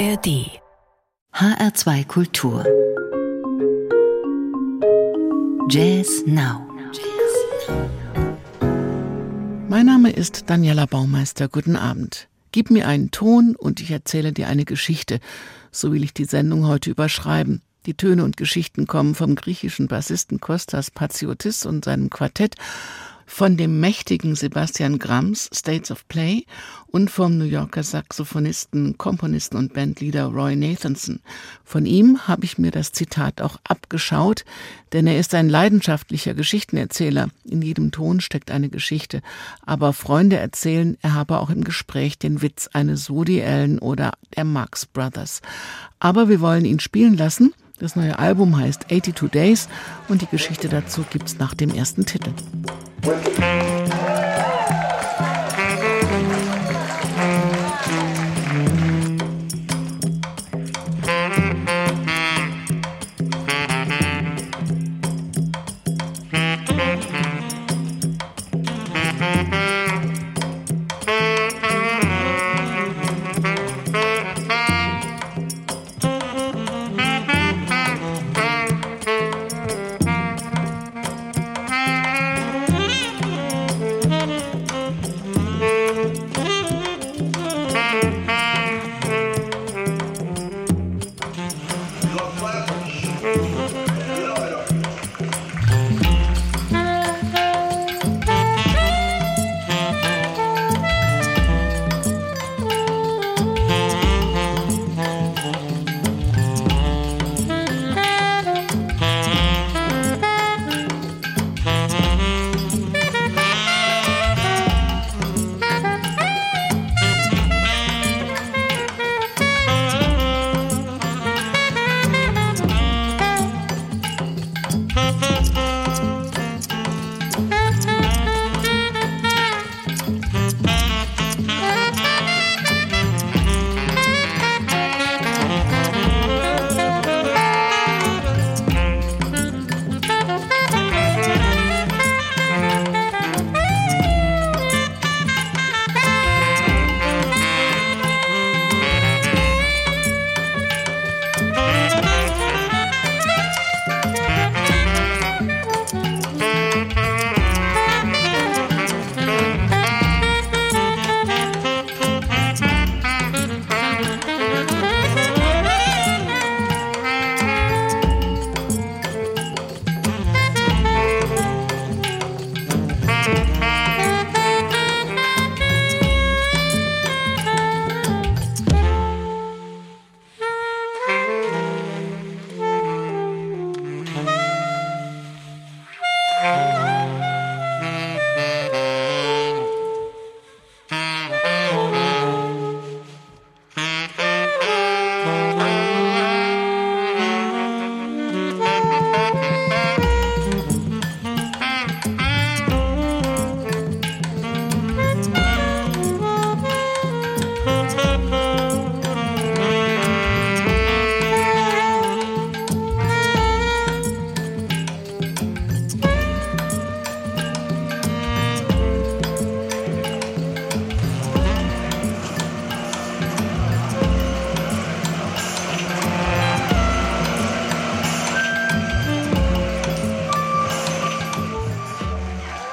ARD HR2 Kultur Jazz Now Mein Name ist Daniela Baumeister. Guten Abend. Gib mir einen Ton und ich erzähle dir eine Geschichte. So will ich die Sendung heute überschreiben. Die Töne und Geschichten kommen vom griechischen Bassisten Kostas Paziotis und seinem Quartett von dem mächtigen Sebastian Grams States of Play und vom New Yorker Saxophonisten, Komponisten und Bandleader Roy Nathanson. Von ihm habe ich mir das Zitat auch abgeschaut, denn er ist ein leidenschaftlicher Geschichtenerzähler. In jedem Ton steckt eine Geschichte. Aber Freunde erzählen, er habe auch im Gespräch den Witz eines Woody Allen oder der Marx Brothers. Aber wir wollen ihn spielen lassen. Das neue Album heißt 82 Days und die Geschichte dazu gibt's nach dem ersten Thank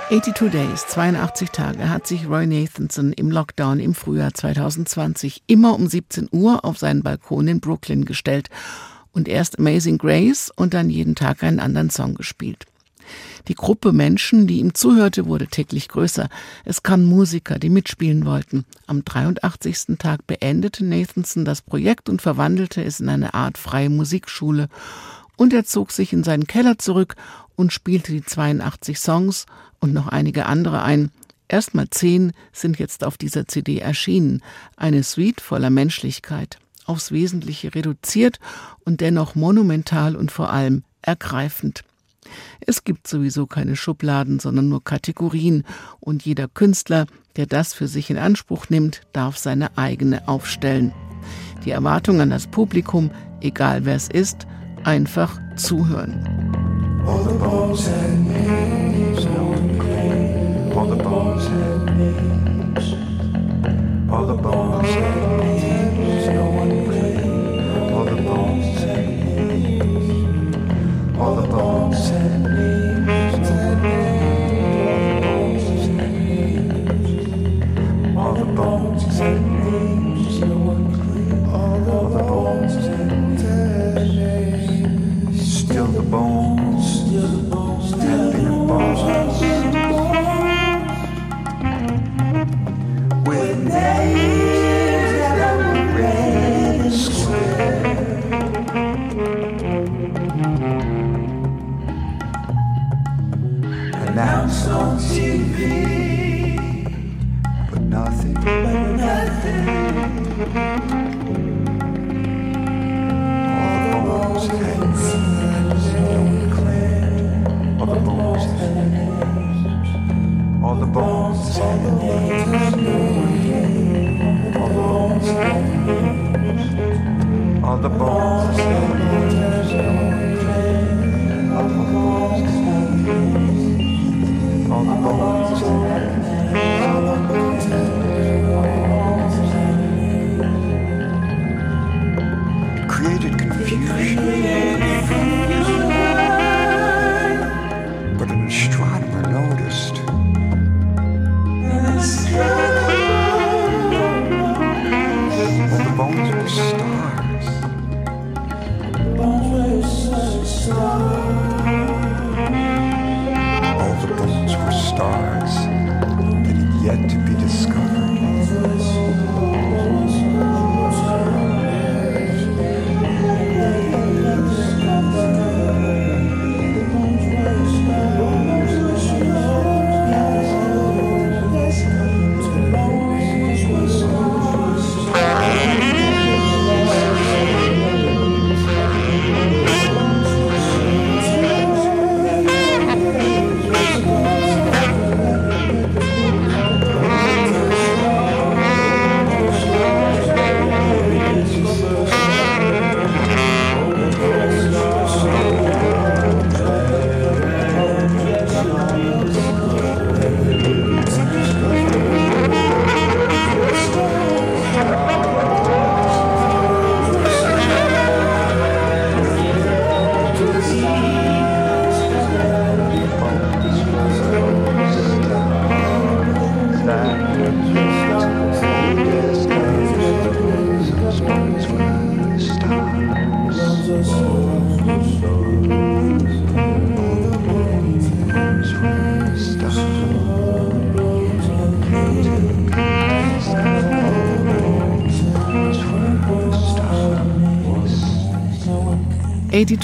Titel.82 Days, 82 Tage, hat sich Roy Nathanson im Lockdown im Frühjahr 2020 immer um 17 Uhr auf seinen Balkon in Brooklyn gestellt und erst Amazing Grace und dann jeden Tag einen anderen Song gespielt. Die Gruppe Menschen, die ihm zuhörte, wurde täglich größer. Es kamen Musiker, die mitspielen wollten. Am 83. Tag beendete Nathanson das Projekt und verwandelte es in eine Art freie Musikschule. Und er zog sich in seinen Keller zurück und spielte die 82 Songs und noch einige andere ein. Erstmal zehn sind jetzt auf dieser CD erschienen. Eine Suite voller Menschlichkeit, aufs Wesentliche reduziert und dennoch monumental und vor allem ergreifend. Es gibt sowieso keine Schubladen, sondern nur Kategorien, und jeder Künstler, der das für sich in Anspruch nimmt, darf seine eigene aufstellen. Die Erwartung an das Publikum, egal wer es ist, einfach zuhören. All the balls had names. All the balls had announced on TV, but nothing, but nothing. All the roses don't clear. All the bones, all the bones, all the bones, all the bones, all the bones, all the bones. Created confusion.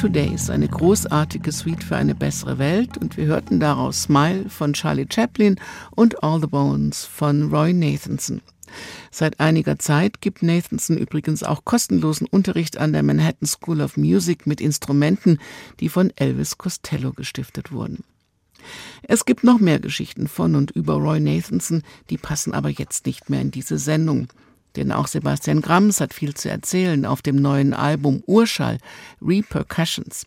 82 Days, eine großartige Suite für eine bessere Welt und wir hörten daraus Smile von Charlie Chaplin und All the Bones von Roy Nathanson. Seit einiger Zeit gibt Nathanson übrigens auch kostenlosen Unterricht an der Manhattan School of Music mit Instrumenten, die von Elvis Costello gestiftet wurden. Es gibt noch mehr Geschichten von und über Roy Nathanson, die passen aber jetzt nicht mehr in diese Sendung. Denn auch Sebastian Grams hat viel zu erzählen auf dem neuen Album Urschall Repercussions.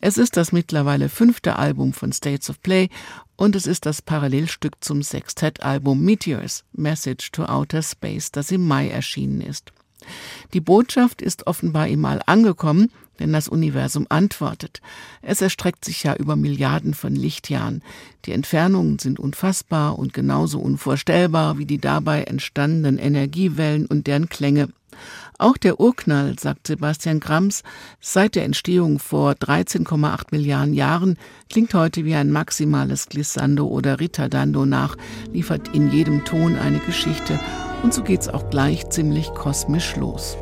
Es ist das mittlerweile fünfte Album von States of Play und es ist das Parallelstück zum Sextettalbum Meteors Message to Outer Space, das im Mai erschienen ist. Die Botschaft ist offenbar im All angekommen, denn das Universum antwortet. Es erstreckt sich ja über Milliarden von Lichtjahren. Die Entfernungen sind unfassbar und genauso unvorstellbar wie die dabei entstandenen Energiewellen und deren Klänge. Auch der Urknall, sagt Sebastian Grams, seit der Entstehung vor 13,8 Milliarden Jahren klingt heute wie ein maximales Glissando oder Ritardando nach, liefert in jedem Ton eine Geschichte und so geht's auch gleich ziemlich kosmisch los.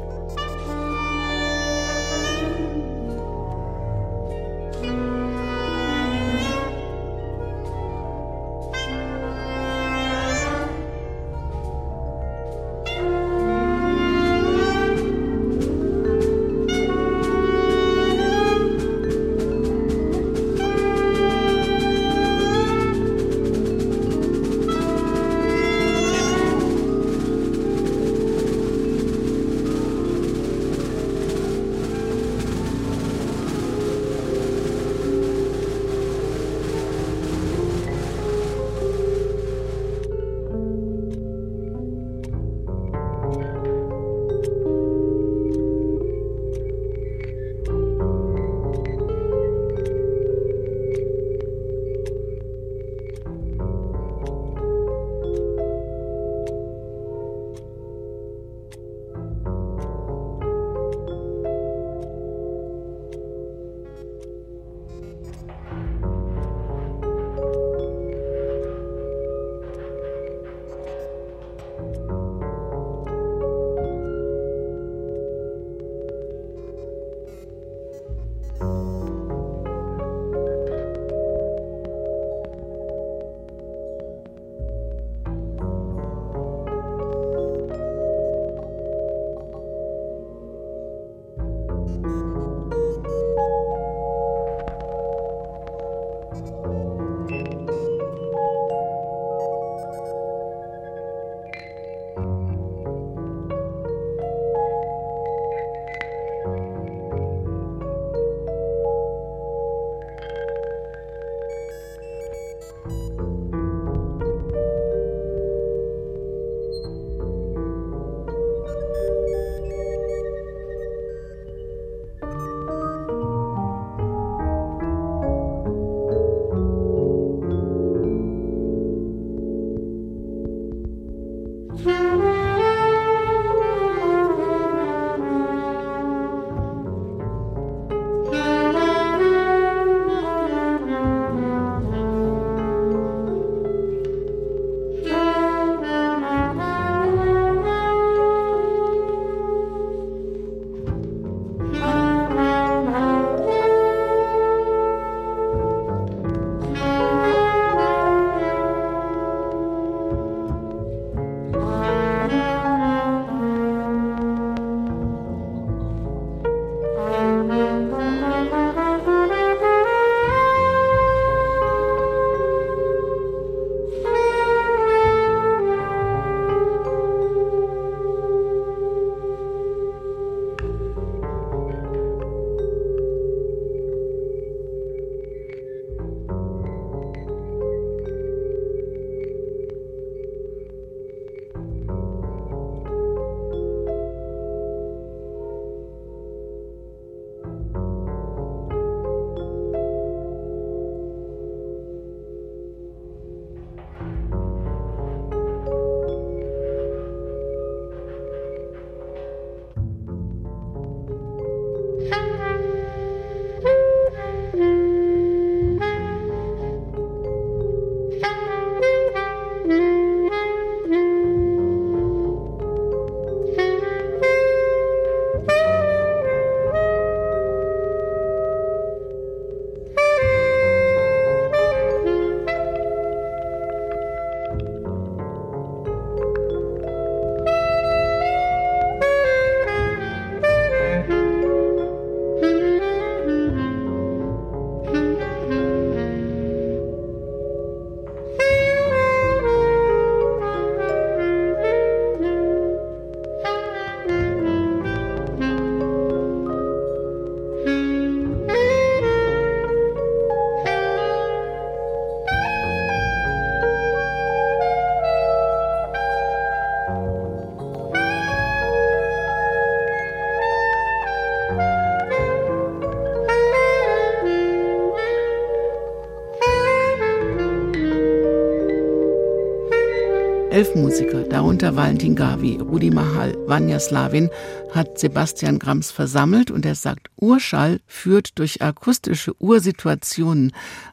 Elf Musiker, darunter Valentin Gavi, Rudi Mahal, Vanya Slavin, hat Sebastian Grams versammelt und er sagt, Urschall führt durch akustische Ursituationen,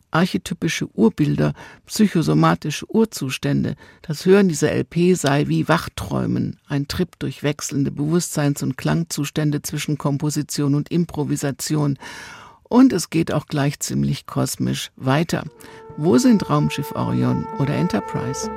archetypische Urbilder, psychosomatische Urzustände. Das Hören dieser LP sei wie Wachträumen, ein Trip durch wechselnde Bewusstseins- und Klangzustände zwischen Komposition und Improvisation. Und es geht auch gleich ziemlich kosmisch weiter. Wo sind Raumschiff Orion oder Enterprise?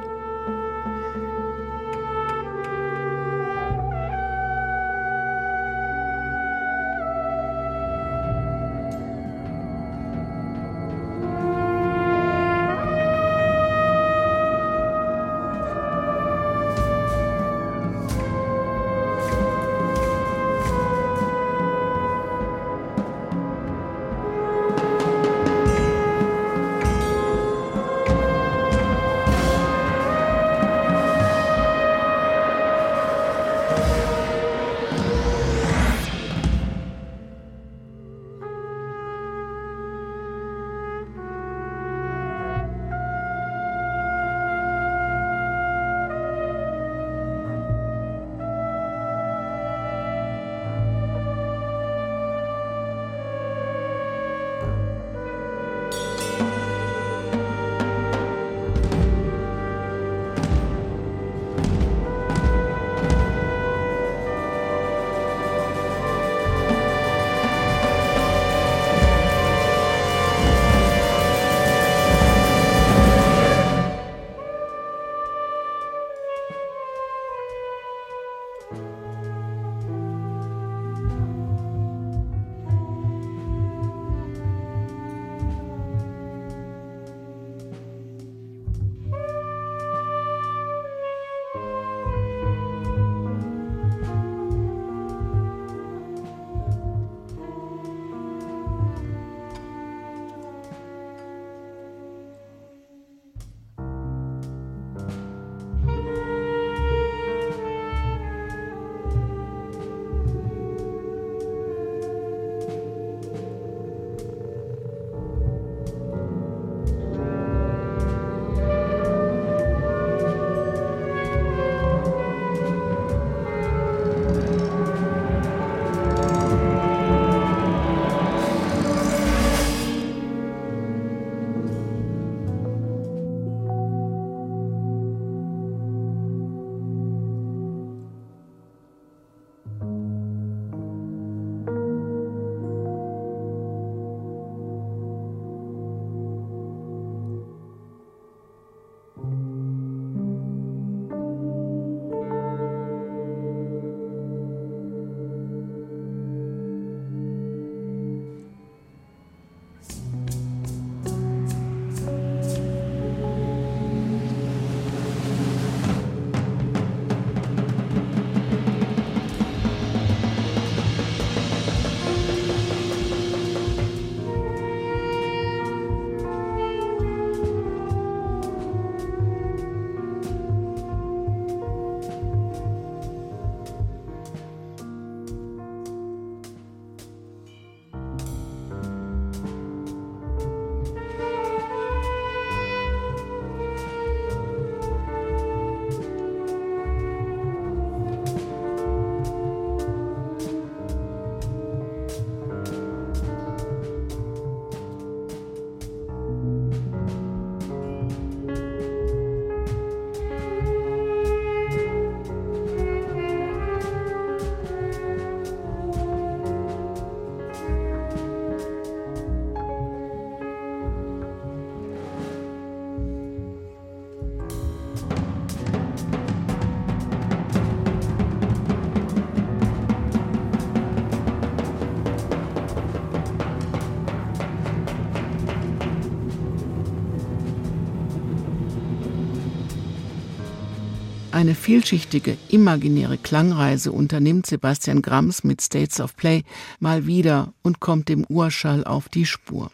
Eine vielschichtige, imaginäre Klangreise unternimmt Sebastian Grams mit States of Play mal wieder und kommt dem Urschall auf die Spur.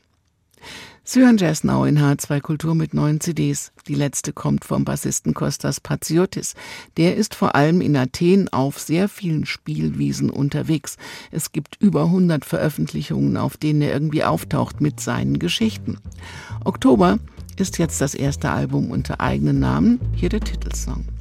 Sie hören Jazz Now in H2 Kultur mit neuen CDs. Die letzte kommt vom Bassisten Kostas Paziotis. Der ist vor allem in Athen auf sehr vielen Spielwiesen unterwegs. Es gibt über 100 Veröffentlichungen, auf denen er irgendwie auftaucht mit seinen Geschichten. Oktober ist jetzt das erste Album unter eigenen Namen. Hier der Titelsong.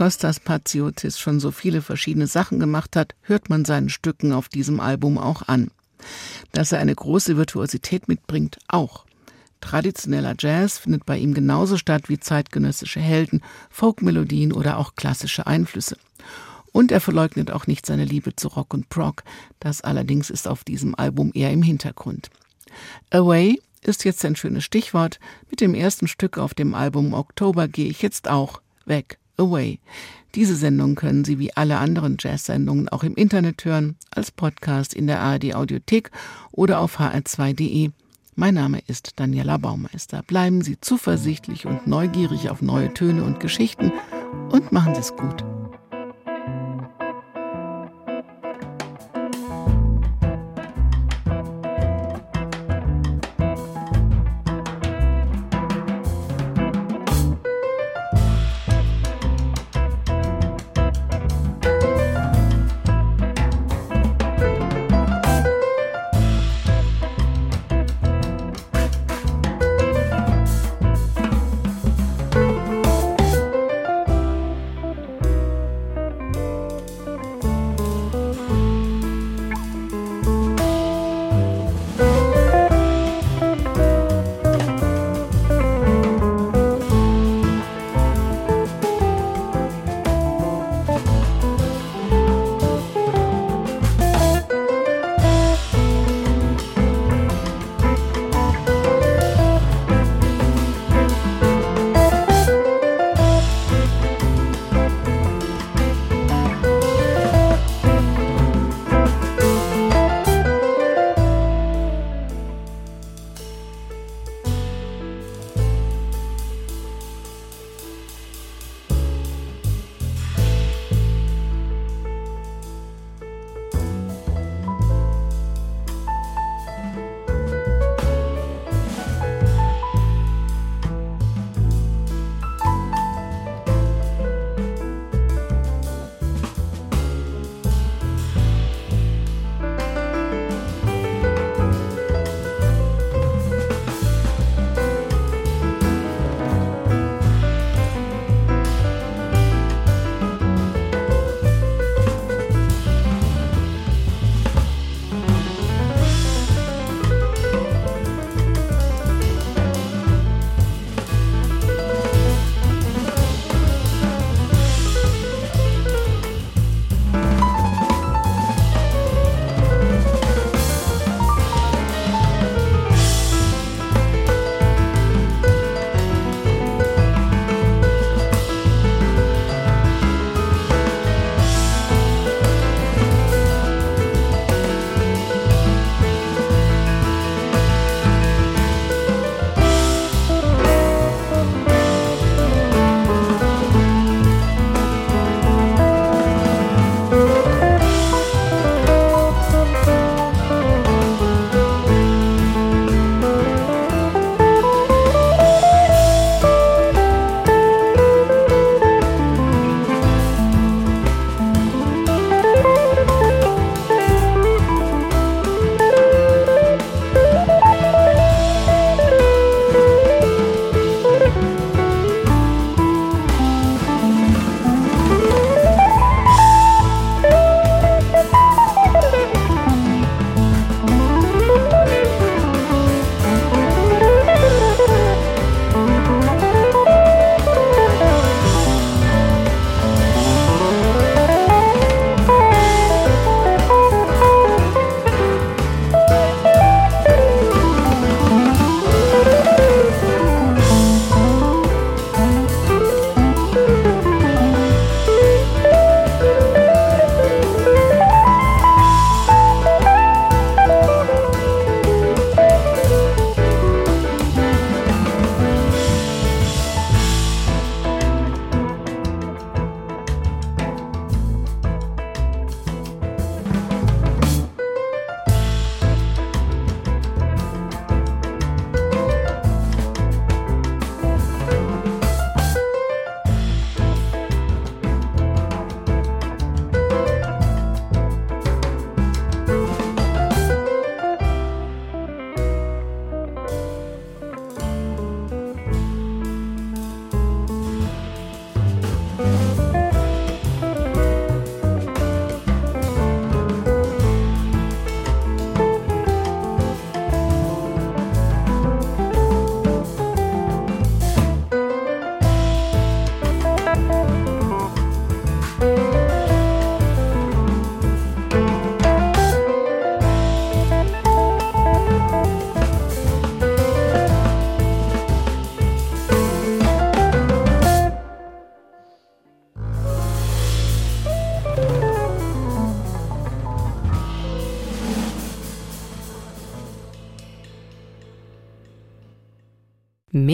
Kostas Paziotis schon so viele verschiedene Sachen gemacht hat, hört man seinen Stücken auf diesem Album auch an. Dass er eine große Virtuosität mitbringt, auch. Traditioneller Jazz findet bei ihm genauso statt wie zeitgenössische Helden, Folkmelodien oder auch klassische Einflüsse. Und er verleugnet auch nicht seine Liebe zu Rock und Prog. Das allerdings ist auf diesem Album eher im Hintergrund. Away ist jetzt ein schönes Stichwort. Mit dem ersten Stück auf dem Album Oktober gehe ich jetzt auch weg. Away. Diese Sendung können Sie wie alle anderen Jazz-Sendungen auch im Internet hören, als Podcast in der ARD Audiothek oder auf hr2.de. Mein Name ist Daniela Baumeister. Bleiben Sie zuversichtlich und neugierig auf neue Töne und Geschichten und machen Sie es gut.